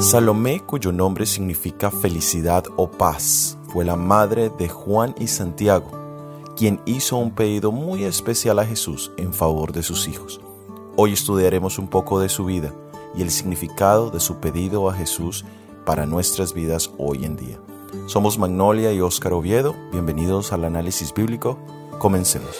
Salomé, cuyo nombre significa felicidad o paz, fue la madre de Juan y Santiago, quien hizo un pedido muy especial a Jesús en favor de sus hijos. Hoy estudiaremos un poco de su vida y el significado de su pedido a Jesús para nuestras vidas hoy en día. Somos Magnolia y Óscar Oviedo, bienvenidos al análisis bíblico, comencemos.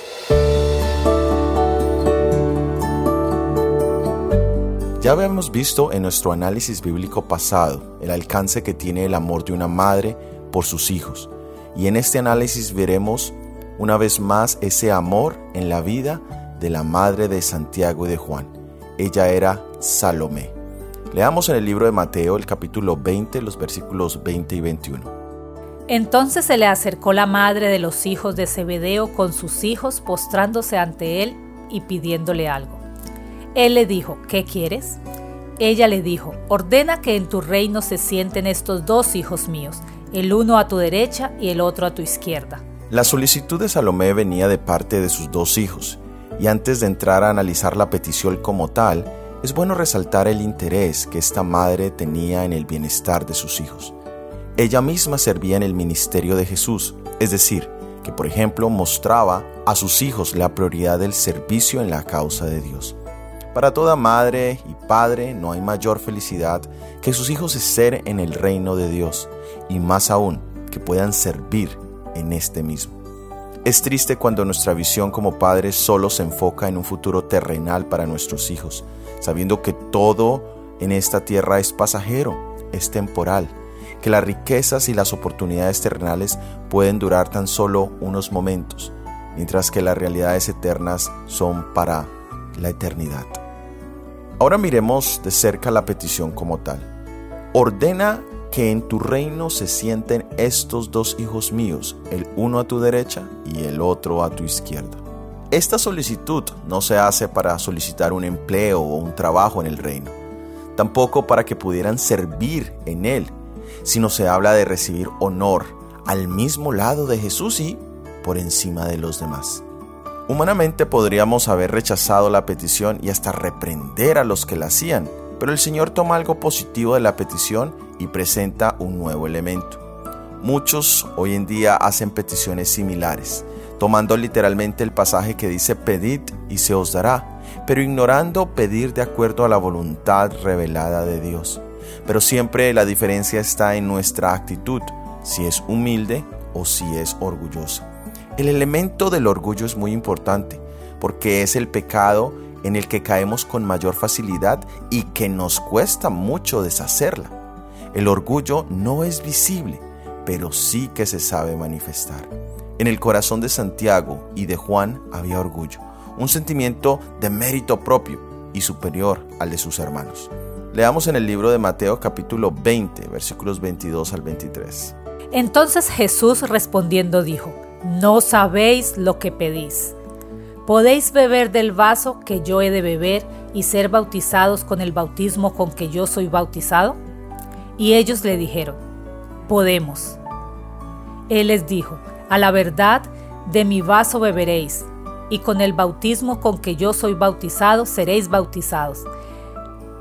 Ya habíamos visto en nuestro análisis bíblico pasado el alcance que tiene el amor de una madre por sus hijos. Y en este análisis veremos una vez más ese amor en la vida de la madre de Santiago y de Juan. Ella era Salomé. Leamos en el libro de Mateo el capítulo 20, los versículos 20 y 21. Entonces se le acercó la madre de los hijos de Zebedeo con sus hijos postrándose ante él y pidiéndole algo. Él le dijo, ¿qué quieres? Ella le dijo, ordena que en tu reino se sienten estos dos hijos míos, el uno a tu derecha y el otro a tu izquierda. La solicitud de Salomé venía de parte de sus dos hijos, y antes de entrar a analizar la petición como tal, es bueno resaltar el interés que esta madre tenía en el bienestar de sus hijos. Ella misma servía en el ministerio de Jesús, es decir, que por ejemplo mostraba a sus hijos la prioridad del servicio en la causa de Dios. Para toda madre y padre no hay mayor felicidad que sus hijos estén en el reino de Dios y más aún que puedan servir en este mismo. Es triste cuando nuestra visión como padres solo se enfoca en un futuro terrenal para nuestros hijos, sabiendo que todo en esta tierra es pasajero, es temporal, que las riquezas y las oportunidades terrenales pueden durar tan solo unos momentos, mientras que las realidades eternas son para la eternidad. Ahora miremos de cerca la petición como tal. Ordena que en tu reino se sienten estos dos hijos míos, el uno a tu derecha y el otro a tu izquierda. Esta solicitud no se hace para solicitar un empleo o un trabajo en el reino, tampoco para que pudieran servir en él, sino se habla de recibir honor al mismo lado de Jesús y por encima de los demás. Humanamente podríamos haber rechazado la petición y hasta reprender a los que la hacían, pero el Señor toma algo positivo de la petición y presenta un nuevo elemento. Muchos hoy en día hacen peticiones similares, tomando literalmente el pasaje que dice pedid y se os dará, pero ignorando pedir de acuerdo a la voluntad revelada de Dios. Pero siempre la diferencia está en nuestra actitud, si es humilde o si es orgullosa. El elemento del orgullo es muy importante porque es el pecado en el que caemos con mayor facilidad y que nos cuesta mucho deshacerla. El orgullo no es visible, pero sí que se sabe manifestar. En el corazón de Santiago y de Juan había orgullo, un sentimiento de mérito propio y superior al de sus hermanos. Leamos en el libro de Mateo capítulo 20, versículos 22 al 23. Entonces Jesús respondiendo dijo, no sabéis lo que pedís. ¿Podéis beber del vaso que yo he de beber y ser bautizados con el bautismo con que yo soy bautizado? Y ellos le dijeron, podemos. Él les dijo, a la verdad, de mi vaso beberéis, y con el bautismo con que yo soy bautizado seréis bautizados.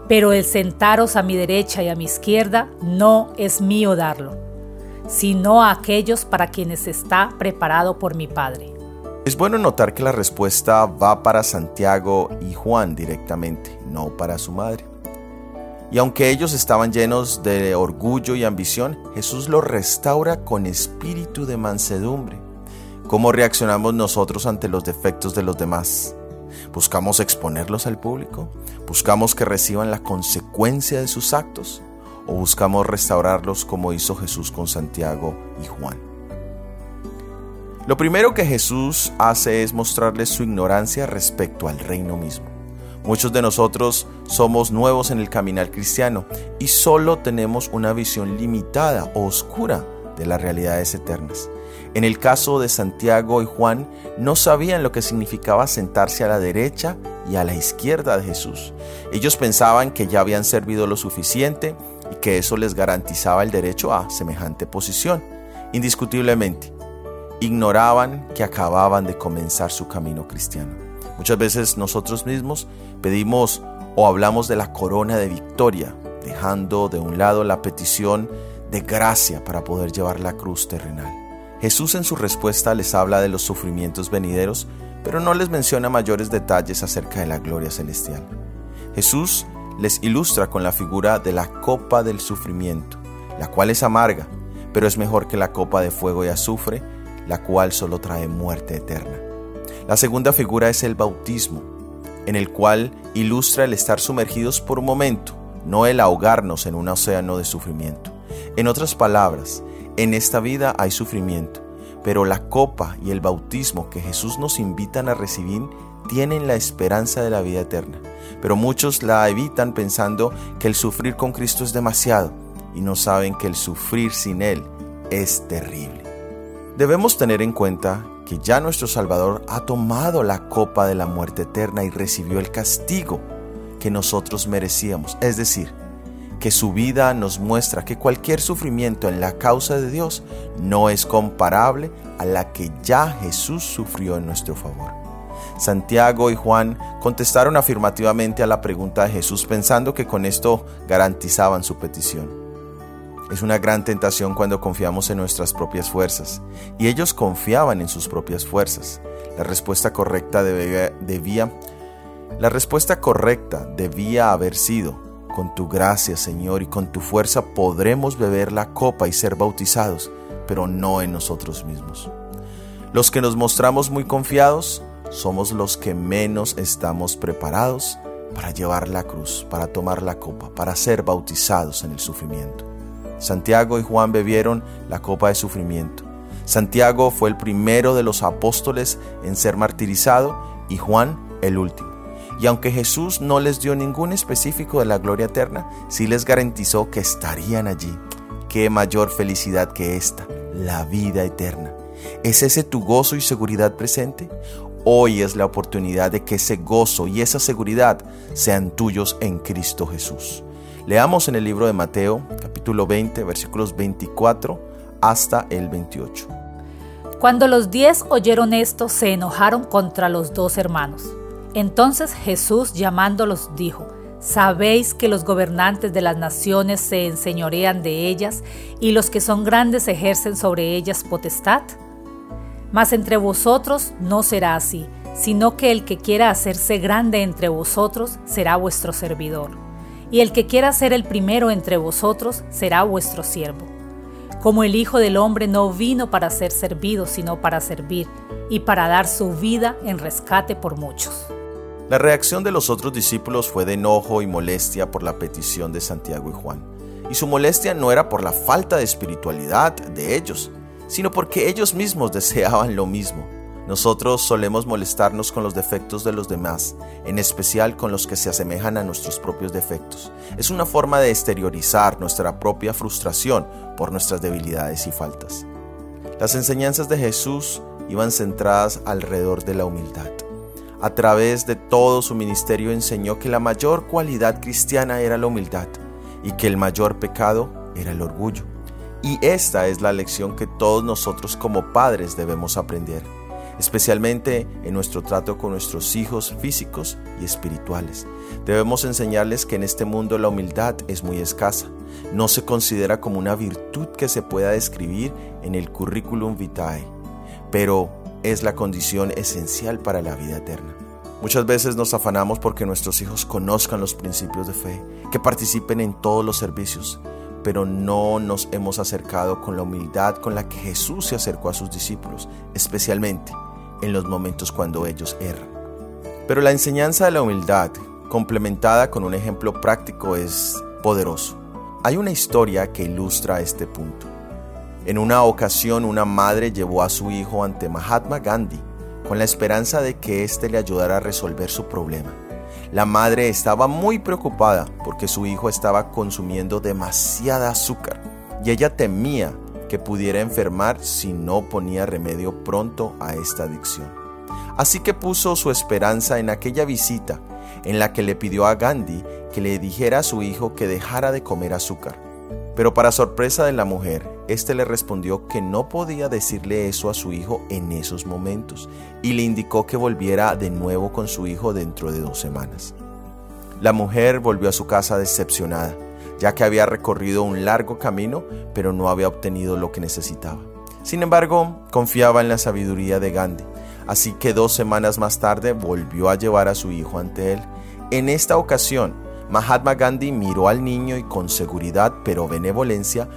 Pero el sentaros a mi derecha y a mi izquierda no es mío darlo sino a aquellos para quienes está preparado por mi Padre. Es bueno notar que la respuesta va para Santiago y Juan directamente, no para su madre. Y aunque ellos estaban llenos de orgullo y ambición, Jesús los restaura con espíritu de mansedumbre. ¿Cómo reaccionamos nosotros ante los defectos de los demás? ¿Buscamos exponerlos al público? ¿Buscamos que reciban la consecuencia de sus actos? O buscamos restaurarlos como hizo Jesús con Santiago y Juan. Lo primero que Jesús hace es mostrarles su ignorancia respecto al reino mismo. Muchos de nosotros somos nuevos en el caminar cristiano y solo tenemos una visión limitada o oscura de las realidades eternas. En el caso de Santiago y Juan, no sabían lo que significaba sentarse a la derecha y a la izquierda de Jesús. Ellos pensaban que ya habían servido lo suficiente que eso les garantizaba el derecho a semejante posición. Indiscutiblemente, ignoraban que acababan de comenzar su camino cristiano. Muchas veces nosotros mismos pedimos o hablamos de la corona de victoria, dejando de un lado la petición de gracia para poder llevar la cruz terrenal. Jesús en su respuesta les habla de los sufrimientos venideros, pero no les menciona mayores detalles acerca de la gloria celestial. Jesús les ilustra con la figura de la copa del sufrimiento, la cual es amarga, pero es mejor que la copa de fuego y azufre, la cual solo trae muerte eterna. La segunda figura es el bautismo, en el cual ilustra el estar sumergidos por un momento, no el ahogarnos en un océano de sufrimiento. En otras palabras, en esta vida hay sufrimiento, pero la copa y el bautismo que Jesús nos invitan a recibir tienen la esperanza de la vida eterna. Pero muchos la evitan pensando que el sufrir con Cristo es demasiado y no saben que el sufrir sin Él es terrible. Debemos tener en cuenta que ya nuestro Salvador ha tomado la copa de la muerte eterna y recibió el castigo que nosotros merecíamos. Es decir, que su vida nos muestra que cualquier sufrimiento en la causa de Dios no es comparable a la que ya Jesús sufrió en nuestro favor. Santiago y Juan contestaron afirmativamente a la pregunta de Jesús pensando que con esto garantizaban su petición. Es una gran tentación cuando confiamos en nuestras propias fuerzas, y ellos confiaban en sus propias fuerzas. La respuesta correcta debía, la respuesta correcta debía haber sido, con tu gracia, Señor, y con tu fuerza podremos beber la copa y ser bautizados, pero no en nosotros mismos. Los que nos mostramos muy confiados somos los que menos estamos preparados para llevar la cruz, para tomar la copa, para ser bautizados en el sufrimiento. Santiago y Juan bebieron la copa de sufrimiento. Santiago fue el primero de los apóstoles en ser martirizado y Juan el último. Y aunque Jesús no les dio ningún específico de la gloria eterna, sí les garantizó que estarían allí. Qué mayor felicidad que esta, la vida eterna. ¿Es ese tu gozo y seguridad presente? Hoy es la oportunidad de que ese gozo y esa seguridad sean tuyos en Cristo Jesús. Leamos en el libro de Mateo, capítulo 20, versículos 24 hasta el 28. Cuando los diez oyeron esto, se enojaron contra los dos hermanos. Entonces Jesús llamándolos dijo, ¿Sabéis que los gobernantes de las naciones se enseñorean de ellas y los que son grandes ejercen sobre ellas potestad? Mas entre vosotros no será así, sino que el que quiera hacerse grande entre vosotros será vuestro servidor y el que quiera ser el primero entre vosotros será vuestro siervo. Como el Hijo del Hombre no vino para ser servido, sino para servir, y para dar su vida en rescate por muchos. La reacción de los otros discípulos fue de enojo y molestia por la petición de Santiago y Juan. Y su molestia no era por la falta de espiritualidad de ellos, sino porque ellos mismos deseaban lo mismo, nosotros solemos molestarnos con los defectos de los demás, en especial con los que se asemejan a nuestros propios defectos. Es una forma de exteriorizar nuestra propia frustración por nuestras debilidades y faltas. Las enseñanzas de Jesús iban centradas alrededor de la humildad. A través de todo su ministerio enseñó que la mayor cualidad cristiana era la humildad y que el mayor pecado era el orgullo. Y esta es la lección que todos nosotros como padres debemos aprender especialmente en nuestro trato con nuestros hijos físicos y espirituales. Debemos enseñarles que en este mundo la humildad es muy escasa. No se considera como una virtud que se pueda describir en el currículum vitae, pero es la condición esencial para la vida eterna. Muchas veces nos afanamos porque nuestros hijos conozcan los principios de fe, que participen en todos los servicios, pero no nos hemos acercado con la humildad con la que Jesús se acercó a sus discípulos, especialmente en los momentos cuando ellos erran. Pero la enseñanza de la humildad, complementada con un ejemplo práctico, es poderoso. Hay una historia que ilustra este punto. En una ocasión una madre llevó a su hijo ante Mahatma Gandhi con la esperanza de que éste le ayudara a resolver su problema. La madre estaba muy preocupada porque su hijo estaba consumiendo demasiada azúcar y ella temía que pudiera enfermar si no ponía remedio pronto a esta adicción. Así que puso su esperanza en aquella visita en la que le pidió a Gandhi que le dijera a su hijo que dejara de comer azúcar. Pero para sorpresa de la mujer, Este le respondió que no podía decirle eso a su hijo en esos momentos y le indicó que volviera de nuevo con su hijo dentro de dos semanas. La mujer volvió a su casa decepcionada, ya que había recorrido un largo camino, pero no había obtenido lo que necesitaba. Sin embargo, confiaba en la sabiduría de Gandhi, así que dos semanas más tarde volvió a llevar a su hijo ante él. En esta ocasión, Mahatma Gandhi miró al niño y con seguridad pero benevolencia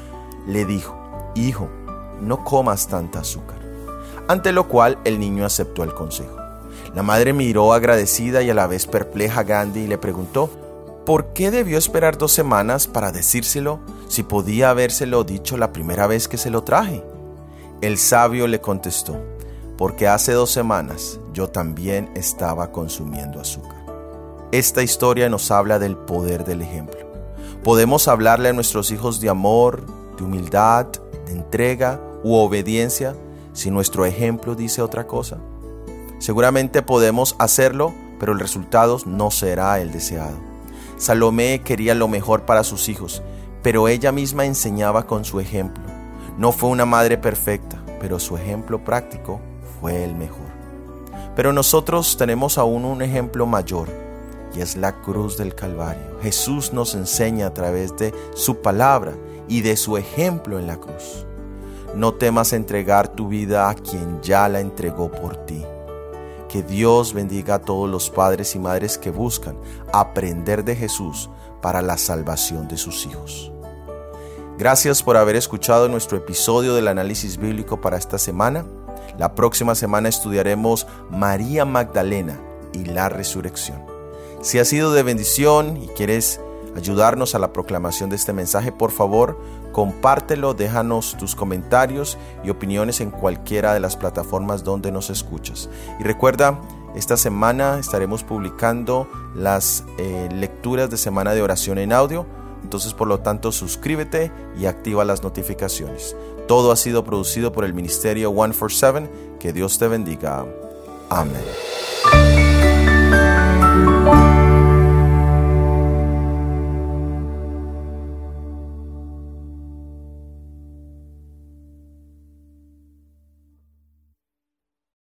le dijo, Hijo, no comas tanta azúcar. Ante lo cual el niño aceptó el consejo. La madre miró agradecida y a la vez perpleja a Gandhi y le preguntó, ¿por qué debió esperar dos semanas para decírselo si podía habérselo dicho la primera vez que se lo traje? El sabio le contestó, porque hace dos semanas yo también estaba consumiendo azúcar. Esta historia nos habla del poder del ejemplo. Podemos hablarle a nuestros hijos de amor, de humildad, entrega u obediencia si nuestro ejemplo dice otra cosa? Seguramente podemos hacerlo, pero el resultado no será el deseado. Salomé quería lo mejor para sus hijos, pero ella misma enseñaba con su ejemplo. No fue una madre perfecta, pero su ejemplo práctico fue el mejor. Pero nosotros tenemos aún un ejemplo mayor, y es la cruz del Calvario. Jesús nos enseña a través de su palabra y de su ejemplo en la cruz. No temas entregar tu vida a quien ya la entregó por ti. Que Dios bendiga a todos los padres y madres que buscan aprender de Jesús para la salvación de sus hijos. Gracias por haber escuchado nuestro episodio del análisis bíblico para esta semana. La próxima semana estudiaremos María Magdalena y la resurrección. Si ha sido de bendición y quieres ayudarnos a la proclamación de este mensaje, por favor, compártelo, déjanos tus comentarios y opiniones en cualquiera de las plataformas donde nos escuchas. Y recuerda, esta semana estaremos publicando las eh, lecturas de semana de oración en audio, entonces por lo tanto suscríbete y activa las notificaciones. Todo ha sido producido por el Ministerio 147, que Dios te bendiga. Amén.